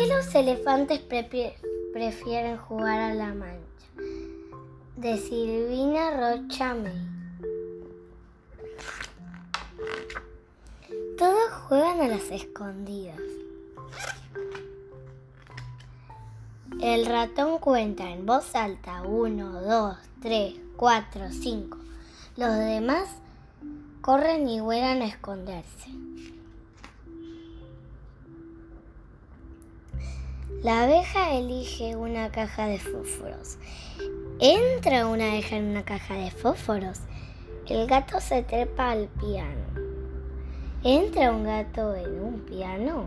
los elefantes prefieren jugar a la mancha? De Silvina Rocha May. Todos juegan a las escondidas. El ratón cuenta en voz alta 1, 2, 3, 4, 5. Los demás corren y vuelan a esconderse. La abeja elige una caja de fósforos. Entra una abeja en una caja de fósforos. El gato se trepa al piano. ¿Entra un gato en un piano?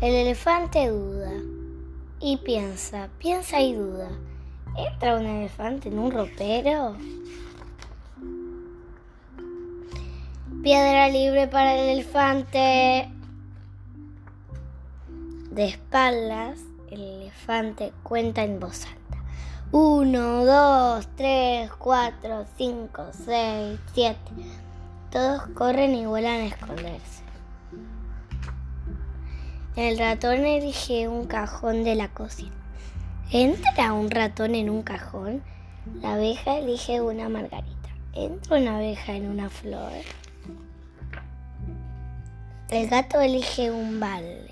El elefante duda y piensa, piensa y duda. ¿Entra un elefante en un ropero? Piedra libre para el elefante. De espaldas, el elefante cuenta en voz alta. Uno, dos, tres, cuatro, cinco, seis, siete. Todos corren y vuelan a esconderse. El ratón elige un cajón de la cocina. ¿Entra un ratón en un cajón? La abeja elige una margarita. ¿Entra una abeja en una flor? El gato elige un balde.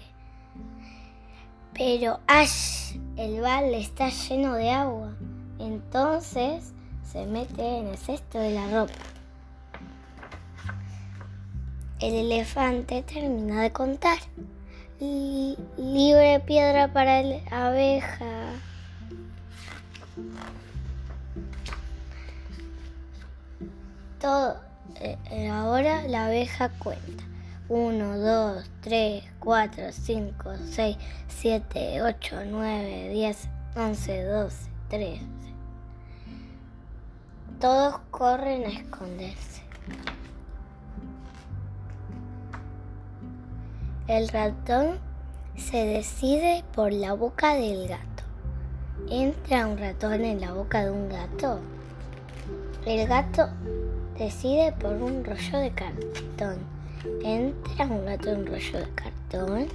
Pero ¡ash! El balde está lleno de agua. Entonces se mete en el cesto de la ropa. El elefante termina de contar. libre piedra para la abeja. Todo. Eh, eh, ahora la abeja cuenta. 1, 2, 3, 4, 5, 6, 7, 8, 9, 10, 11, 12, 13. Todos corren a esconderse. El ratón se decide por la boca del gato. ¿Entra un ratón en la boca de un gato? El gato decide por un rollo de cartón. Entra un gato en un rollo de cartón.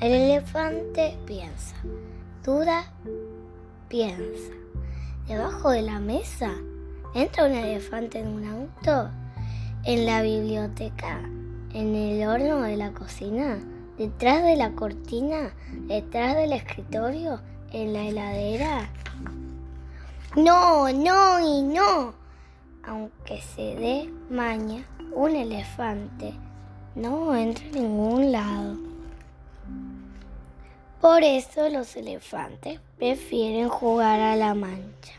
El elefante piensa, duda, piensa. Debajo de la mesa entra un elefante en un auto. En la biblioteca, en el horno de la cocina, detrás de la cortina, detrás del escritorio, en la heladera. No, no y no aunque se dé maña, un elefante no entra en ningún lado. Por eso los elefantes prefieren jugar a la mancha.